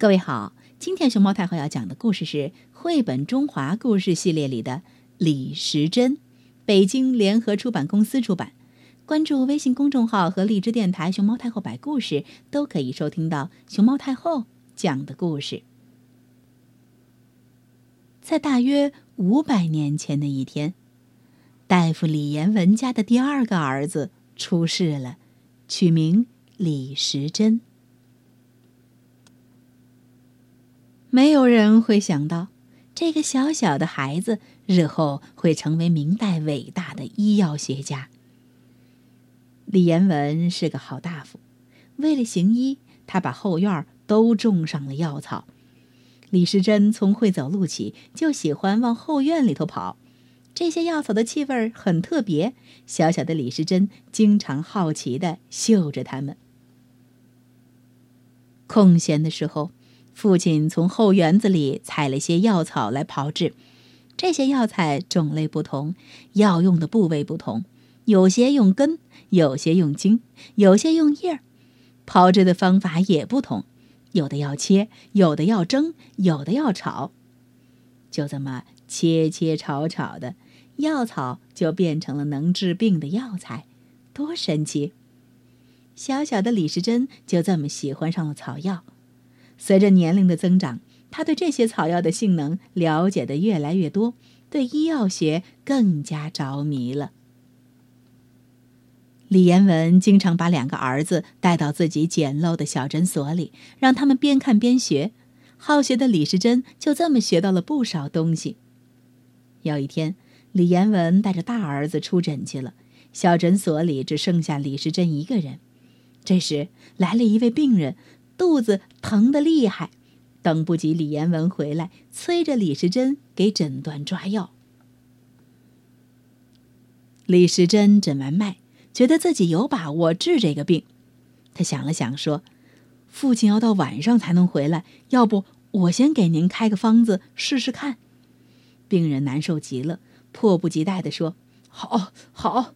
各位好，今天熊猫太后要讲的故事是绘本中华故事系列里的《李时珍》，北京联合出版公司出版。关注微信公众号和荔枝电台“熊猫太后摆故事”，都可以收听到熊猫太后讲的故事。在大约五百年前的一天，大夫李延文家的第二个儿子出世了，取名李时珍。没有人会想到，这个小小的孩子日后会成为明代伟大的医药学家。李延文是个好大夫，为了行医，他把后院都种上了药草。李时珍从会走路起，就喜欢往后院里头跑。这些药草的气味很特别，小小的李时珍经常好奇地嗅着它们。空闲的时候。父亲从后园子里采了些药草来炮制，这些药材种类不同，药用的部位不同，有些用根，有些用茎，有些用叶儿，炮制的方法也不同，有的要切，有的要蒸，有的要炒。就这么切切炒炒的，药草就变成了能治病的药材，多神奇！小小的李时珍就这么喜欢上了草药。随着年龄的增长，他对这些草药的性能了解的越来越多，对医药学更加着迷了。李延文经常把两个儿子带到自己简陋的小诊所里，让他们边看边学。好学的李时珍就这么学到了不少东西。有一天，李延文带着大儿子出诊去了，小诊所里只剩下李时珍一个人。这时，来了一位病人。肚子疼得厉害，等不及李延文回来，催着李时珍给诊断抓药。李时珍诊完脉，觉得自己有把握治这个病。他想了想，说：“父亲要到晚上才能回来，要不我先给您开个方子试试看。”病人难受极了，迫不及待地说：“好，好。”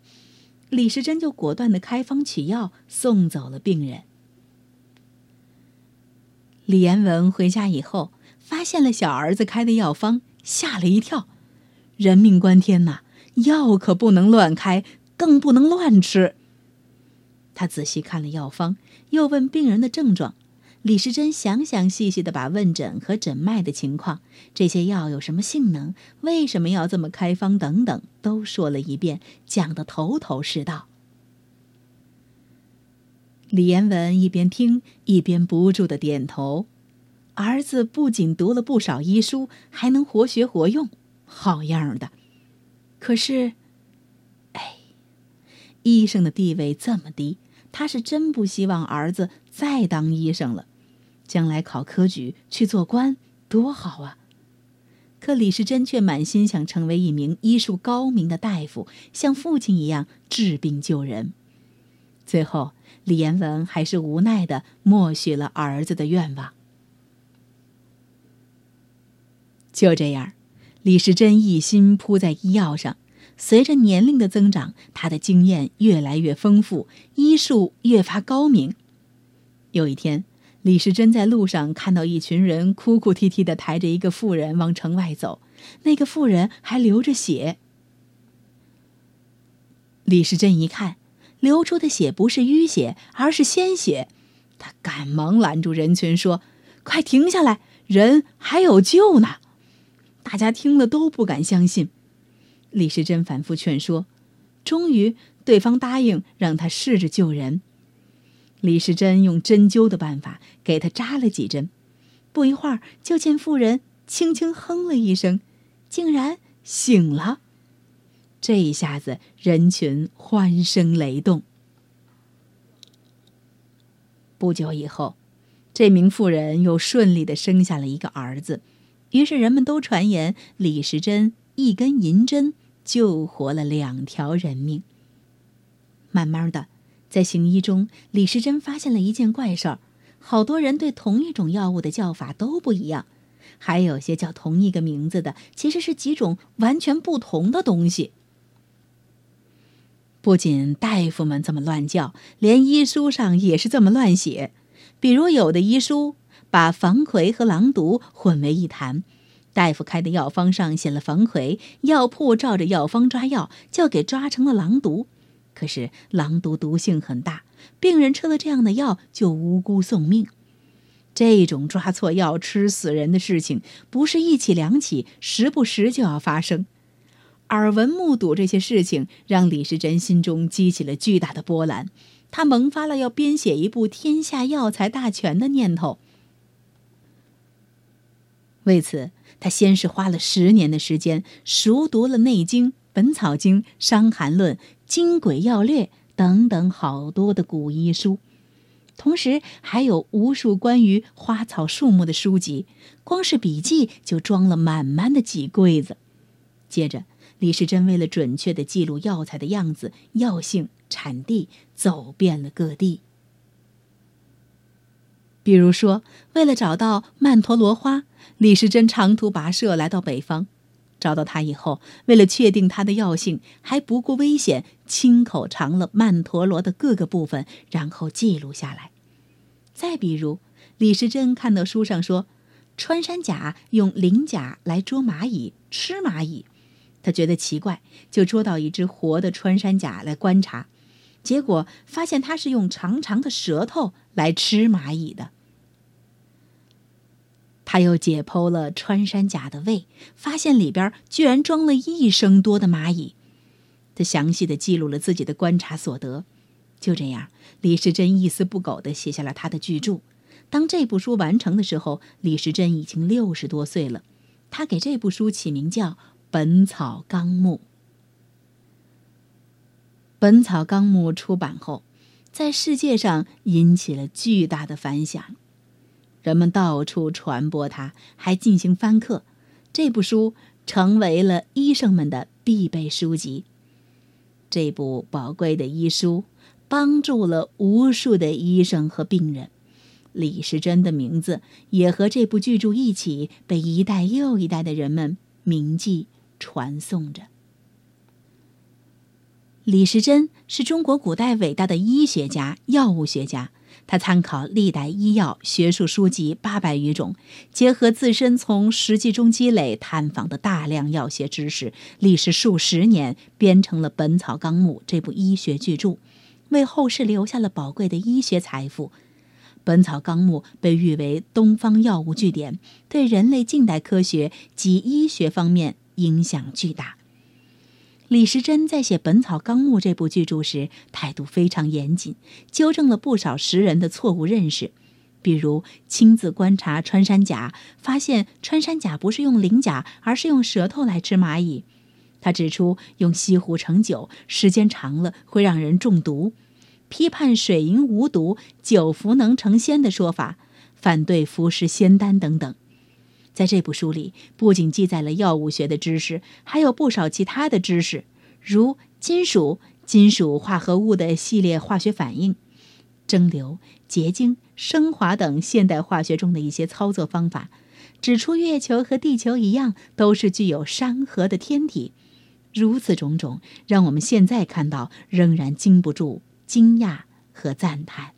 李时珍就果断的开方取药，送走了病人。李延文回家以后，发现了小儿子开的药方，吓了一跳。人命关天呐，药可不能乱开，更不能乱吃。他仔细看了药方，又问病人的症状。李时珍详详细细的把问诊和诊脉的情况，这些药有什么性能，为什么要这么开方等等，都说了一遍，讲得头头是道。李延文一边听一边不住的点头，儿子不仅读了不少医书，还能活学活用，好样的。可是，哎，医生的地位这么低，他是真不希望儿子再当医生了，将来考科举去做官多好啊！可李时珍却满心想成为一名医术高明的大夫，像父亲一样治病救人。最后。李延文还是无奈的默许了儿子的愿望。就这样，李时珍一心扑在医药上。随着年龄的增长，他的经验越来越丰富，医术越发高明。有一天，李时珍在路上看到一群人哭哭啼啼的抬着一个妇人往城外走，那个妇人还流着血。李时珍一看。流出的血不是淤血，而是鲜血。他赶忙拦住人群，说：“快停下来，人还有救呢！”大家听了都不敢相信。李时珍反复劝说，终于对方答应让他试着救人。李时珍用针灸的办法给他扎了几针，不一会儿就见妇人轻轻哼了一声，竟然醒了。这一下子，人群欢声雷动。不久以后，这名妇人又顺利的生下了一个儿子，于是人们都传言李时珍一根银针救活了两条人命。慢慢的，在行医中，李时珍发现了一件怪事儿：好多人对同一种药物的叫法都不一样，还有些叫同一个名字的，其实是几种完全不同的东西。不仅大夫们这么乱叫，连医书上也是这么乱写。比如，有的医书把防葵和狼毒混为一谈。大夫开的药方上写了防葵，药铺照着药方抓药，就给抓成了狼毒。可是狼毒毒性很大，病人吃了这样的药就无辜送命。这种抓错药吃死人的事情，不是一起两起，时不时就要发生。耳闻目睹这些事情，让李时珍心中激起了巨大的波澜，他萌发了要编写一部《天下药材大全》的念头。为此，他先是花了十年的时间，熟读了《内经》《本草经》《伤寒论》《金匮要略》等等好多的古医书，同时还有无数关于花草树木的书籍，光是笔记就装了满满的几柜子。接着，李时珍为了准确地记录药材的样子、药性、产地，走遍了各地。比如说，为了找到曼陀罗花，李时珍长途跋涉来到北方。找到它以后，为了确定它的药性，还不顾危险，亲口尝了曼陀罗的各个部分，然后记录下来。再比如，李时珍看到书上说，穿山甲用鳞甲来捉蚂蚁，吃蚂蚁。他觉得奇怪，就捉到一只活的穿山甲来观察，结果发现它是用长长的舌头来吃蚂蚁的。他又解剖了穿山甲的胃，发现里边居然装了一升多的蚂蚁。他详细的记录了自己的观察所得。就这样，李时珍一丝不苟的写下了他的巨著。当这部书完成的时候，李时珍已经六十多岁了。他给这部书起名叫。《本草纲目》。《本草纲目》出版后，在世界上引起了巨大的反响，人们到处传播它，还进行翻刻。这部书成为了医生们的必备书籍。这部宝贵的医书帮助了无数的医生和病人。李时珍的名字也和这部巨著一起被一代又一代的人们铭记。传颂着。李时珍是中国古代伟大的医学家、药物学家。他参考历代医药学术书籍八百余种，结合自身从实际中积累、探访的大量药学知识，历时数十年，编成了《本草纲目》这部医学巨著，为后世留下了宝贵的医学财富。《本草纲目》被誉为东方药物据典，对人类近代科学及医学方面。影响巨大。李时珍在写《本草纲目》这部巨著时，态度非常严谨，纠正了不少时人的错误认识。比如，亲自观察穿山甲，发现穿山甲不是用鳞甲，而是用舌头来吃蚂蚁。他指出，用西湖盛酒，时间长了会让人中毒，批判水银无毒，酒服能成仙的说法，反对服食仙丹等等。在这部书里，不仅记载了药物学的知识，还有不少其他的知识，如金属、金属化合物的系列化学反应、蒸馏、结晶、升华等现代化学中的一些操作方法，指出月球和地球一样，都是具有山河的天体。如此种种，让我们现在看到仍然经不住惊讶和赞叹。